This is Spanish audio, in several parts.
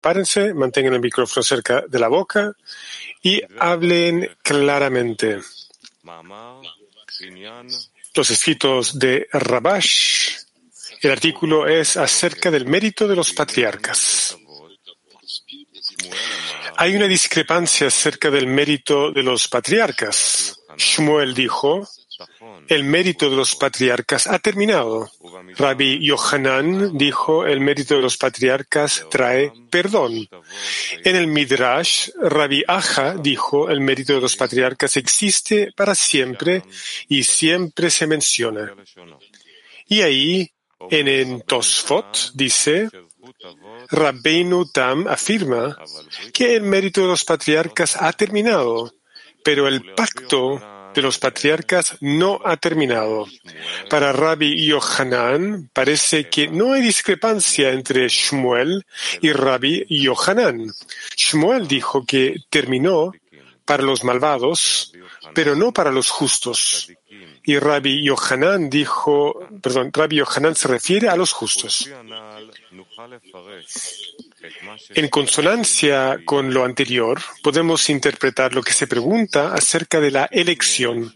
Párense, mantengan el micrófono cerca de la boca y hablen claramente. Los escritos de Rabash, el artículo es acerca del mérito de los patriarcas. Hay una discrepancia acerca del mérito de los patriarcas. Shmuel dijo, el mérito de los patriarcas ha terminado. Rabbi Yohanan dijo, el mérito de los patriarcas trae perdón. En el Midrash, Rabbi Aja dijo, el mérito de los patriarcas existe para siempre y siempre se menciona. Y ahí, en el Tosfot, dice, Rabbeinu Tam afirma que el mérito de los patriarcas ha terminado, pero el pacto de los patriarcas no ha terminado. Para Rabbi Yohanan parece que no hay discrepancia entre Shmuel y Rabbi Yohanan. Shmuel dijo que terminó para los malvados, pero no para los justos. Y Rabbi Yohanan dijo, perdón, Rabbi Yohanan se refiere a los justos. En consonancia con lo anterior, podemos interpretar lo que se pregunta acerca de la elección.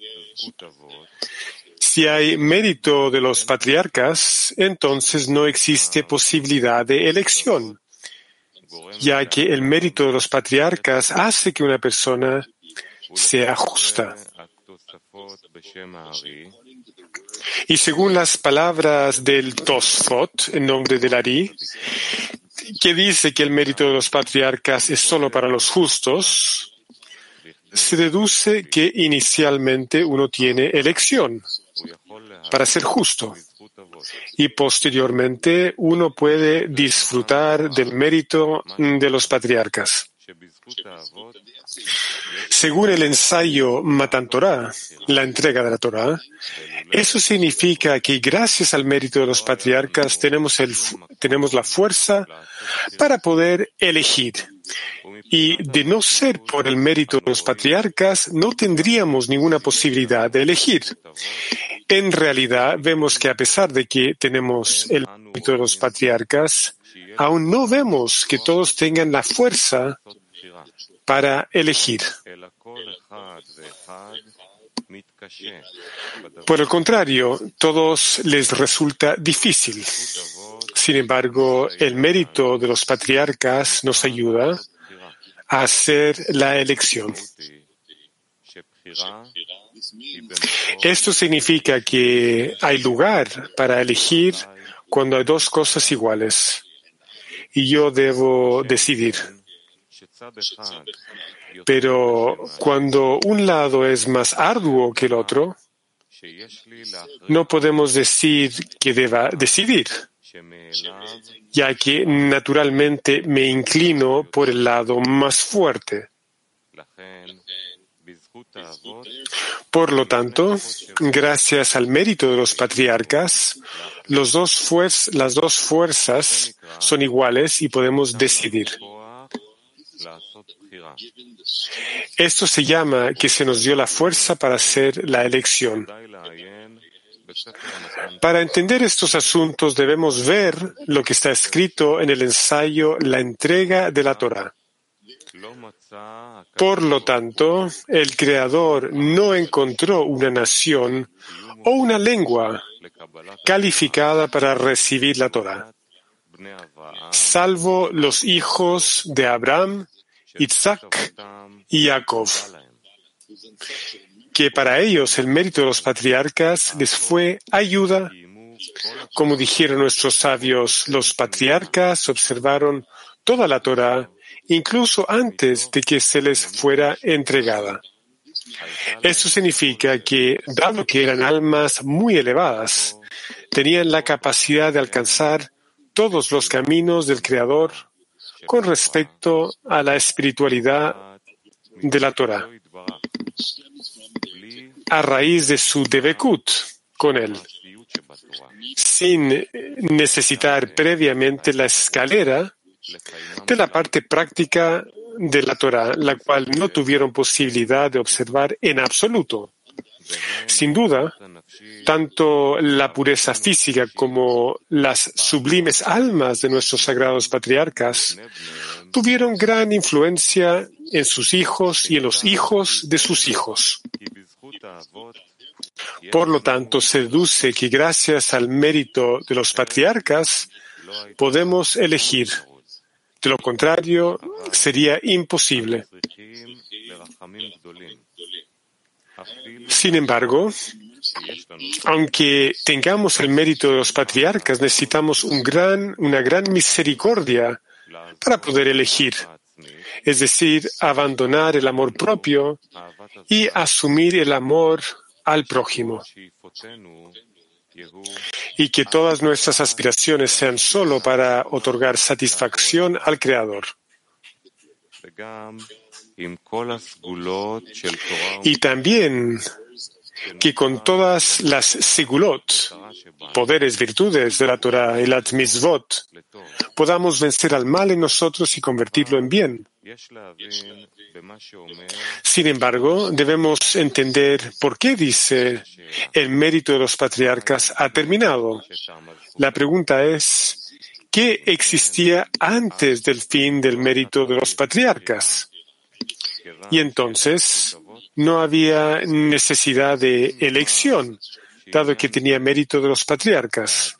Si hay mérito de los patriarcas, entonces no existe posibilidad de elección, ya que el mérito de los patriarcas hace que una persona sea justa. Y según las palabras del Tosfot, en nombre del Ari, que dice que el mérito de los patriarcas es solo para los justos, se deduce que inicialmente uno tiene elección para ser justo y posteriormente uno puede disfrutar del mérito de los patriarcas. Según el ensayo Matan Torah, la entrega de la Torah, eso significa que gracias al mérito de los patriarcas tenemos, el, tenemos la fuerza para poder elegir. Y de no ser por el mérito de los patriarcas, no tendríamos ninguna posibilidad de elegir. En realidad, vemos que a pesar de que tenemos el mérito de los patriarcas, aún no vemos que todos tengan la fuerza para elegir. Por el contrario, todos les resulta difícil. Sin embargo, el mérito de los patriarcas nos ayuda a hacer la elección. Esto significa que hay lugar para elegir cuando hay dos cosas iguales y yo debo decidir. Pero cuando un lado es más arduo que el otro, no podemos decir que deba decidir, ya que naturalmente me inclino por el lado más fuerte. Por lo tanto, gracias al mérito de los patriarcas, las dos fuerzas son iguales y podemos decidir. Esto se llama que se nos dio la fuerza para hacer la elección. Para entender estos asuntos debemos ver lo que está escrito en el ensayo La entrega de la Torah. Por lo tanto, el Creador no encontró una nación o una lengua calificada para recibir la Torah, salvo los hijos de Abraham Isaac y Jacob, que para ellos el mérito de los patriarcas les fue ayuda. Como dijeron nuestros sabios, los patriarcas observaron toda la Torah, incluso antes de que se les fuera entregada. Esto significa que, dado que eran almas muy elevadas, tenían la capacidad de alcanzar todos los caminos del Creador con respecto a la espiritualidad de la Torah, a raíz de su debekut con él, sin necesitar previamente la escalera de la parte práctica de la Torah, la cual no tuvieron posibilidad de observar en absoluto. Sin duda, tanto la pureza física como las sublimes almas de nuestros sagrados patriarcas tuvieron gran influencia en sus hijos y en los hijos de sus hijos. Por lo tanto, se deduce que gracias al mérito de los patriarcas podemos elegir. De lo contrario, sería imposible. Sin embargo, aunque tengamos el mérito de los patriarcas, necesitamos un gran, una gran misericordia para poder elegir, es decir, abandonar el amor propio y asumir el amor al prójimo. Y que todas nuestras aspiraciones sean solo para otorgar satisfacción al Creador. Y también que con todas las segulot, poderes, virtudes de la Torah y las mitzvot, podamos vencer al mal en nosotros y convertirlo en bien. Sin embargo, debemos entender por qué dice el mérito de los patriarcas ha terminado. La pregunta es, ¿qué existía antes del fin del mérito de los patriarcas? Y entonces no había necesidad de elección, dado que tenía mérito de los patriarcas.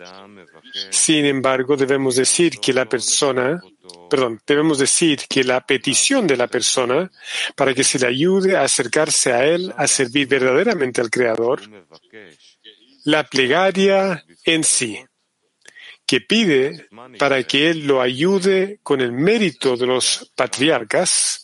Sin embargo, debemos decir que la persona, perdón, debemos decir que la petición de la persona para que se le ayude a acercarse a Él, a servir verdaderamente al Creador, la plegaria en sí, que pide para que Él lo ayude con el mérito de los patriarcas,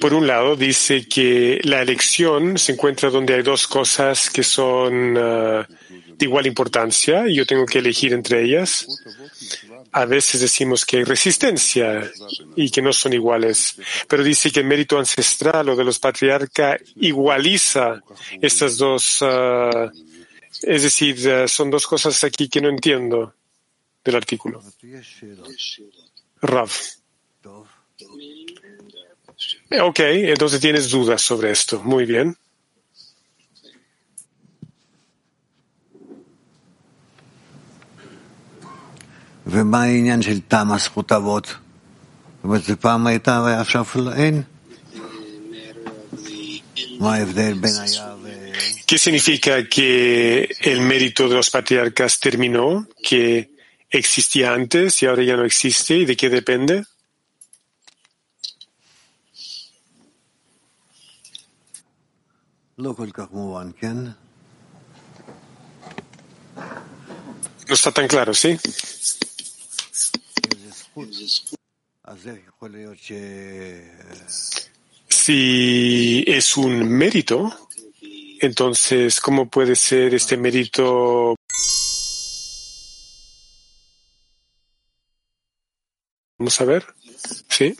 Por un lado, dice que la elección se encuentra donde hay dos cosas que son uh, de igual importancia y yo tengo que elegir entre ellas. A veces decimos que hay resistencia y que no son iguales, pero dice que el mérito ancestral o de los patriarcas igualiza estas dos. Uh, es decir, uh, son dos cosas aquí que no entiendo del artículo. Rav. Ok, entonces tienes dudas sobre esto. Muy bien. ¿Qué significa que el mérito de los patriarcas terminó, que existía antes y ahora ya no existe y de qué depende? No está tan claro, ¿sí? Si es un mérito, entonces, ¿cómo puede ser este mérito? Vamos a ver. ¿Sí?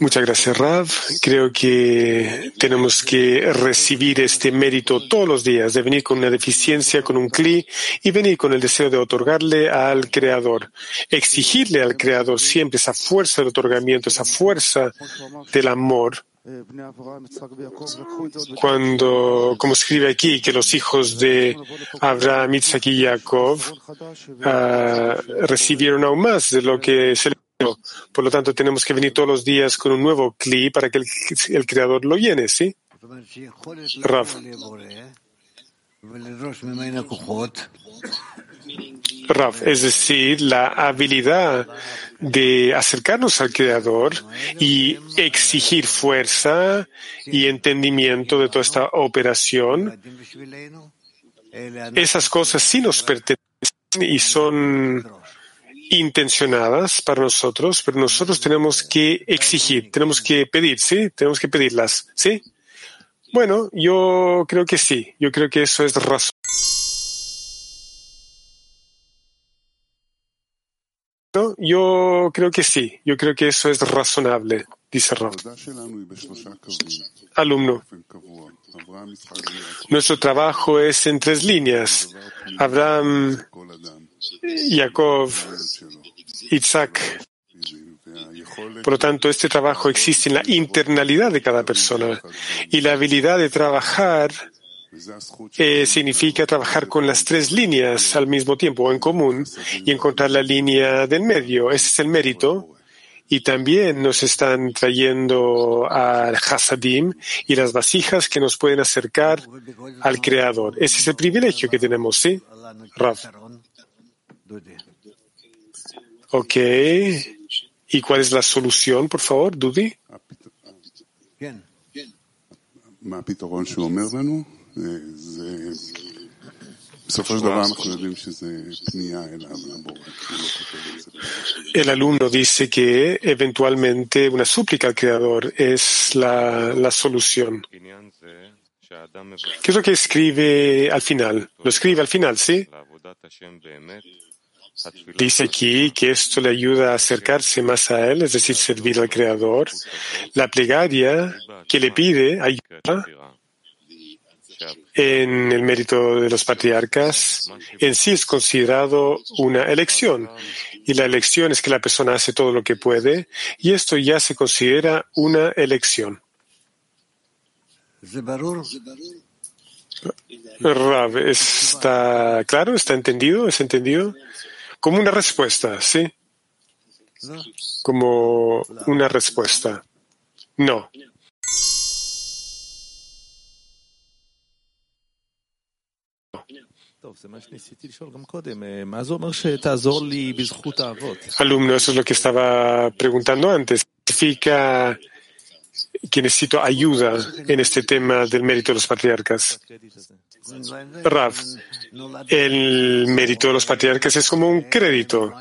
Muchas gracias, Rav. Creo que tenemos que recibir este mérito todos los días, de venir con una deficiencia, con un cli, y venir con el deseo de otorgarle al Creador, exigirle al Creador siempre esa fuerza del otorgamiento, esa fuerza del amor cuando, como escribe aquí, que los hijos de Abraham, Isaac y Jacob uh, recibieron aún más de lo que se les dio. Por lo tanto, tenemos que venir todos los días con un nuevo clip para que el, el Creador lo llene, ¿sí? Rav. Rav, es decir, la habilidad de acercarnos al Creador y exigir fuerza y entendimiento de toda esta operación, esas cosas sí nos pertenecen y son intencionadas para nosotros, pero nosotros tenemos que exigir, tenemos que pedir, ¿sí? Tenemos que pedirlas, ¿sí? Bueno, yo creo que sí, yo creo que eso es razón. Yo creo que sí, yo creo que eso es razonable, dice Rav. Alumno. Nuestro trabajo es en tres líneas. Abraham, Jacob, Isaac. Por lo tanto, este trabajo existe en la internalidad de cada persona y la habilidad de trabajar eh, significa trabajar con las tres líneas al mismo tiempo o en común y encontrar la línea del medio. Ese es el mérito. Y también nos están trayendo al Hasadim y las vasijas que nos pueden acercar al Creador. Ese es el privilegio que tenemos, ¿sí? Rav. Ok. ¿Y cuál es la solución, por favor, Dudi? El alumno dice que eventualmente una súplica al Creador es la, la solución. ¿Qué es lo que escribe al final? Lo escribe al final, ¿sí? Dice aquí que esto le ayuda a acercarse más a Él, es decir, servir al Creador. La plegaria que le pide ayuda en el mérito de los patriarcas en sí es considerado una elección. Y la elección es que la persona hace todo lo que puede y esto ya se considera una elección. Rav, ¿está claro? ¿Está entendido? ¿Es entendido? Como una respuesta, ¿sí? Como una respuesta. No. Alumno, eso es lo que estaba preguntando antes. ¿Significa que necesito ayuda en este tema del mérito de los patriarcas? Rav, el mérito de los patriarcas es como un crédito.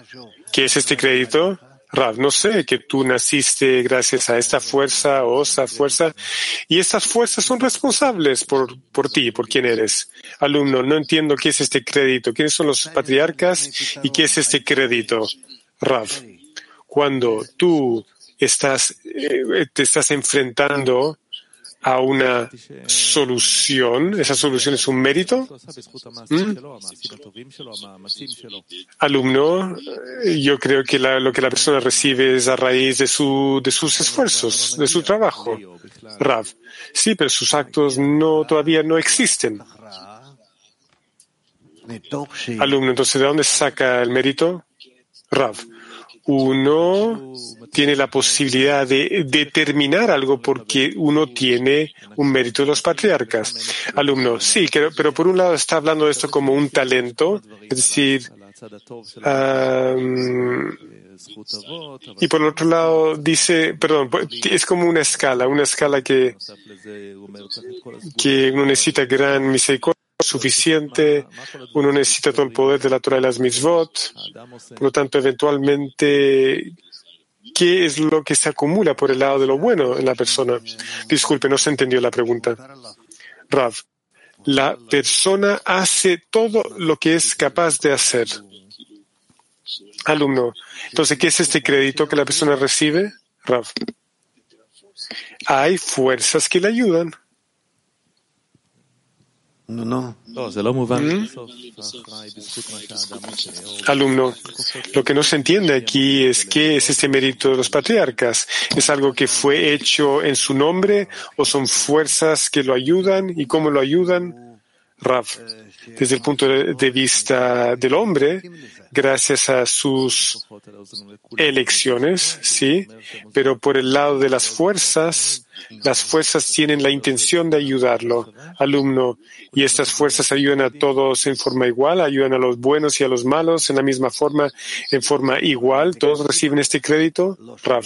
¿Qué es este crédito? Rav, no sé, que tú naciste gracias a esta fuerza o esa fuerza, y estas fuerzas son responsables por, por ti, por quién eres. Alumno, no entiendo qué es este crédito, quiénes son los patriarcas y qué es este crédito. Rav, cuando tú estás, eh, te estás enfrentando a una solución. ¿Esa solución es un mérito? ¿Mm? Alumno, yo creo que lo que la persona recibe es a raíz de, su, de sus esfuerzos, de su trabajo. Rav. Sí, pero sus actos no, todavía no existen. Alumno, entonces, ¿de dónde saca el mérito? Rav uno tiene la posibilidad de determinar algo porque uno tiene un mérito de los patriarcas. Alumno, sí, pero, por un lado está hablando de esto como un talento, es decir, y por otro lado dice, perdón, es como una escala, una escala que, que uno necesita gran misericordia suficiente, uno necesita todo el poder de la Torah y las mitzvot, por lo tanto, eventualmente, ¿qué es lo que se acumula por el lado de lo bueno en la persona? Disculpe, no se entendió la pregunta. Rav, la persona hace todo lo que es capaz de hacer. Alumno, entonces, ¿qué es este crédito que la persona recibe? Rav. Hay fuerzas que le ayudan. ¿Mm? Alumno, lo que no se entiende aquí es qué es este mérito de los patriarcas. ¿Es algo que fue hecho en su nombre o son fuerzas que lo ayudan y cómo lo ayudan? Rav, desde el punto de vista del hombre, gracias a sus elecciones, sí, pero por el lado de las fuerzas, las fuerzas tienen la intención de ayudarlo, alumno, y estas fuerzas ayudan a todos en forma igual, ayudan a los buenos y a los malos en la misma forma, en forma igual, todos reciben este crédito, Rav.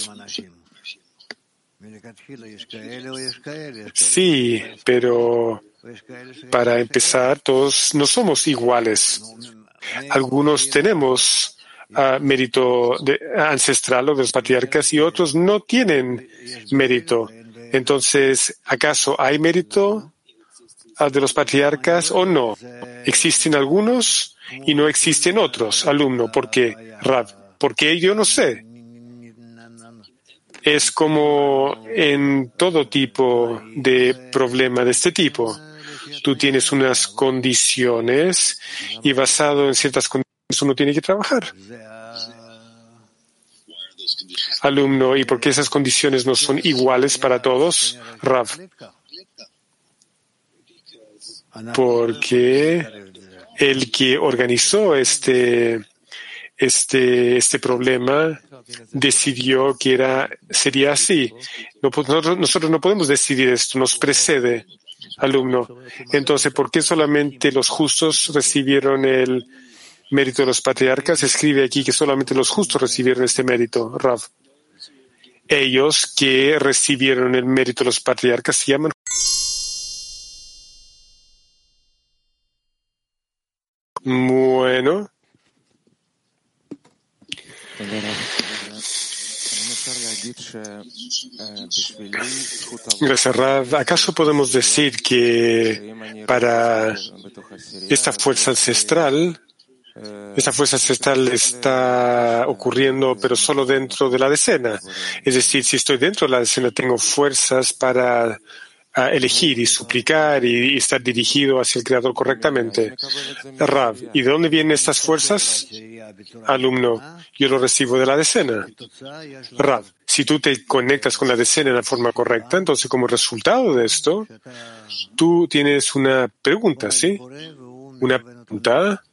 Sí, pero para empezar, todos no somos iguales. Algunos tenemos ah, mérito ancestral o de los patriarcas y otros no tienen mérito. Entonces, ¿acaso hay mérito de los patriarcas o no? Existen algunos y no existen otros, alumno, porque Rab, Porque yo no sé. Es como en todo tipo de problema de este tipo. Tú tienes unas condiciones y basado en ciertas condiciones uno tiene que trabajar. Alumno, ¿y por qué esas condiciones no son iguales para todos? Rav. Porque el que organizó este, este, este problema decidió que era, sería así. nosotros, nosotros no podemos decidir esto, nos precede, alumno. Entonces, ¿por qué solamente los justos recibieron el mérito de los patriarcas? Escribe aquí que solamente los justos recibieron este mérito, Rav. Ellos que recibieron el mérito de los patriarcas se llaman Bueno. Gracias, Rav. ¿Acaso podemos decir que para esta fuerza ancestral, esta fuerza ancestral está ocurriendo, pero solo dentro de la decena? Es decir, si estoy dentro de la decena, tengo fuerzas para a elegir y suplicar y, estar dirigido hacia el Creador correctamente. Rav, ¿y de dónde vienen estas fuerzas? Alumno, yo lo recibo de la decena. Rav, si tú te conectas con la decena de la forma correcta, entonces como resultado de esto, tú tienes una pregunta, ¿sí? Una pregunta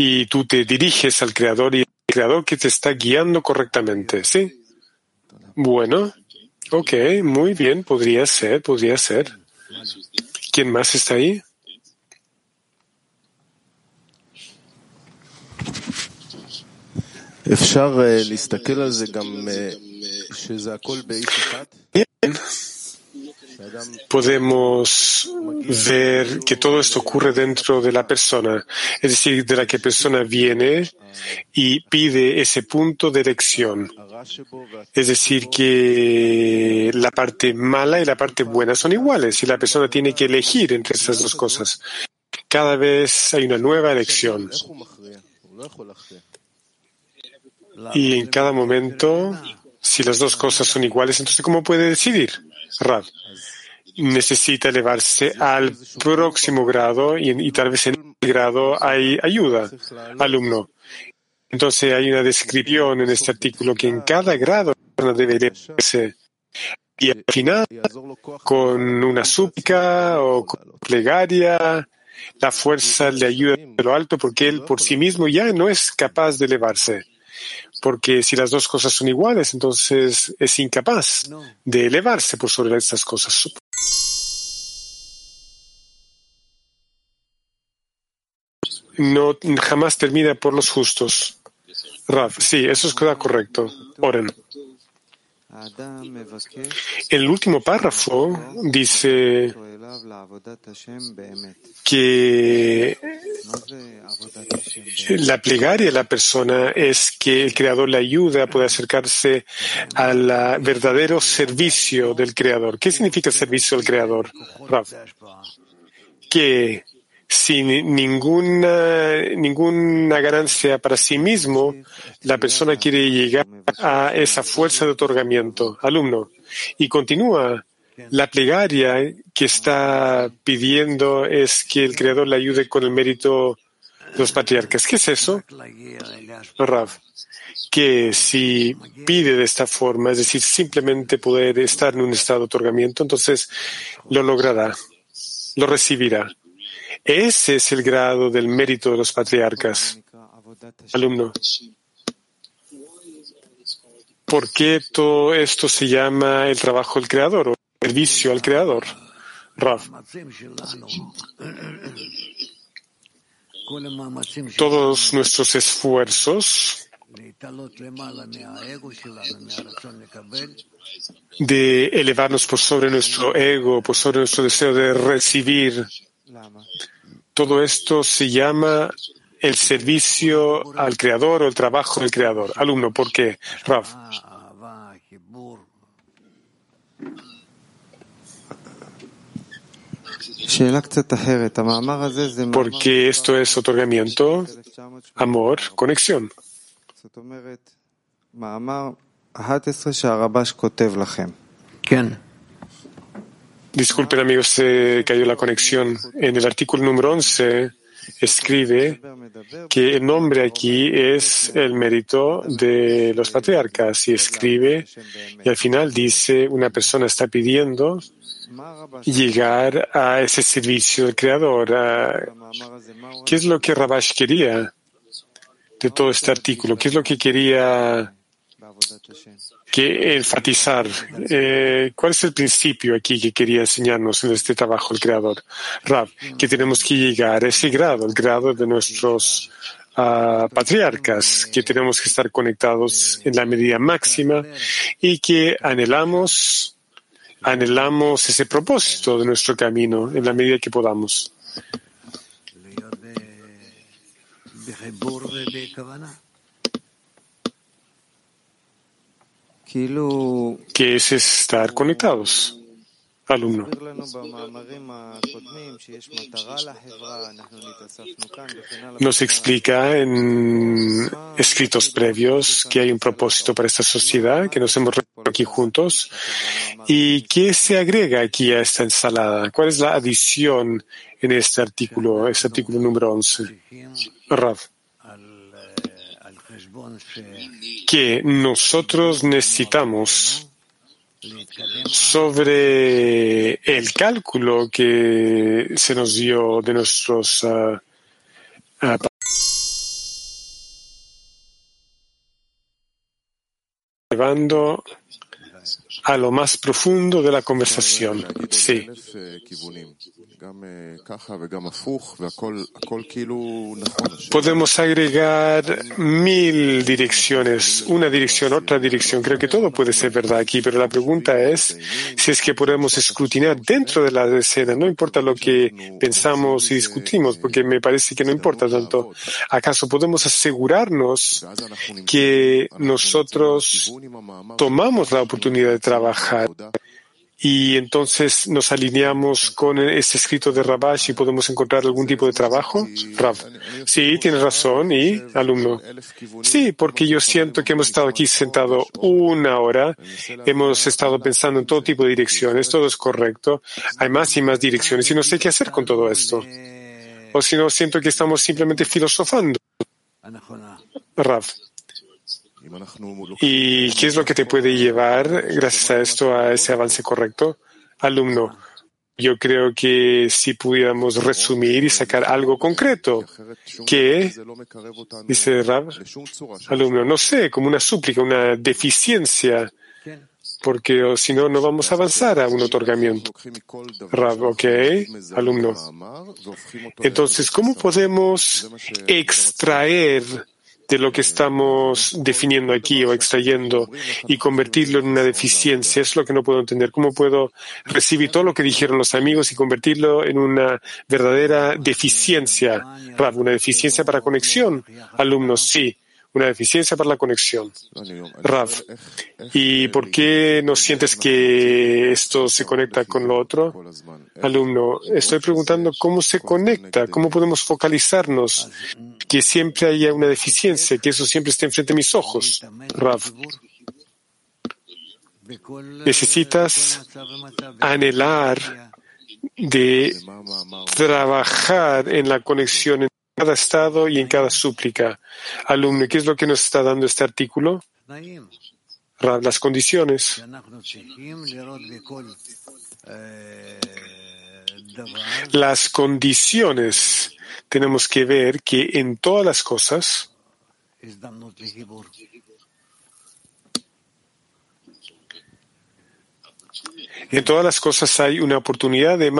y tú te diriges al Creador y el Creador que te está guiando correctamente, ¿sí? Bueno, Ok, muy bien, podría ser, podría ser. ¿Quién más está ahí? Bien podemos ver que todo esto ocurre dentro de la persona, es decir, de la que persona viene y pide ese punto de elección. Es decir, que la parte mala y la parte buena son iguales y la persona tiene que elegir entre esas dos cosas. Cada vez hay una nueva elección. Y en cada momento, si las dos cosas son iguales, entonces ¿cómo puede decidir? Necesita elevarse al próximo grado y, tal vez en el grado hay ayuda, alumno. Entonces hay una descripción en este artículo que en cada grado debe elevarse y al final con una súplica o con plegaria la fuerza le ayuda de lo alto porque él por sí mismo ya no es capaz de elevarse. Porque si las dos cosas son iguales, entonces es incapaz de elevarse por sobre estas cosas. no jamás termina por los justos. Rav, sí, eso es correcto. Oren. El último párrafo dice que la plegaria de la persona es que el Creador le ayude a poder acercarse al verdadero servicio del Creador. ¿Qué significa servicio del Creador? Que sin ninguna, ninguna ganancia para sí mismo, la persona quiere llegar a esa fuerza de otorgamiento. Alumno. Y continúa. La plegaria que está pidiendo es que el Creador le ayude con el mérito de los patriarcas. ¿Qué es eso? Rav. Que si pide de esta forma, es decir, simplemente poder estar en un estado de otorgamiento, entonces lo logrará, lo recibirá. Ese es el grado del mérito de los patriarcas. Alumno. ¿Por qué todo esto se llama el trabajo del creador servicio al creador? Rav. Todos nuestros esfuerzos de elevarnos por sobre nuestro ego, por sobre nuestro deseo de recibir todo esto se llama el servicio al creador o el trabajo del creador. Alumno, ¿por qué? Rav. Porque esto es otorgamiento, amor, conexión. Disculpen amigos, se cayó la conexión. En el artículo número 11 escribe que el nombre aquí es el mérito de los patriarcas y escribe y al final dice una persona está pidiendo llegar a ese servicio del Creador. ¿Qué es lo que Rabash quería de todo este artículo? ¿Qué es lo que quería que enfatizar? Eh, ¿Cuál es el principio aquí que quería enseñarnos en este trabajo el Creador? Rab, que tenemos que llegar a ese grado, el grado de nuestros uh, patriarcas, que tenemos que estar conectados en la medida máxima y que anhelamos anhelamos ese propósito de nuestro camino en la medida que podamos. Que es estar conectados alumno. Nos explica en escritos previos que hay un propósito para esta sociedad, que nos hemos reunido aquí juntos. ¿Y qué se agrega aquí a esta ensalada? ¿Cuál es la adición en este artículo, este artículo número 11? Rav que nosotros necesitamos sobre el cálculo que se nos dio de nuestros uh, uh, llevando a lo más profundo de la conversación. Sí. Podemos agregar mil direcciones, una dirección, otra dirección. Creo que todo puede ser verdad aquí, pero la pregunta es si es que podemos escrutinar dentro de la escena. No importa lo que pensamos y discutimos, porque me parece que no importa tanto. ¿Acaso podemos asegurarnos que nosotros tomamos la oportunidad de trabajar y entonces nos alineamos con este escrito de Rabash y podemos encontrar algún tipo de trabajo? Rab. Sí, tienes razón. ¿Y, alumno? Sí, porque yo siento que hemos estado aquí sentado una hora, hemos estado pensando en todo tipo de direcciones, todo es correcto, hay más y más direcciones y no sé qué hacer con todo esto. O si no, siento que estamos simplemente filosofando. Rav. ¿Y qué es lo que te puede llevar, gracias a esto, a ese avance correcto? Alumno, yo creo que si pudiéramos resumir y sacar algo concreto, que, dice Rab, alumno, no sé, como una súplica, una deficiencia, porque si no, no vamos a avanzar a un otorgamiento. Rab, ok, alumno. Entonces, ¿cómo podemos extraer de lo que estamos definiendo aquí o extrayendo y convertirlo en una deficiencia. Es lo que no puedo entender. ¿Cómo puedo recibir todo lo que dijeron los amigos y convertirlo en una verdadera deficiencia? una deficiencia para conexión. Alumnos, sí una deficiencia para la conexión. Rav, ¿y por qué no sientes que esto se conecta con lo otro? Alumno, estoy preguntando cómo se conecta, cómo podemos focalizarnos, que siempre haya una deficiencia, que eso siempre esté enfrente de mis ojos. Rav. Necesitas anhelar de trabajar en la conexión cada estado y en cada súplica. Alumno, ¿qué es lo que nos está dando este artículo? Las condiciones. Las condiciones. Tenemos que ver que en todas las cosas en todas las cosas hay una oportunidad de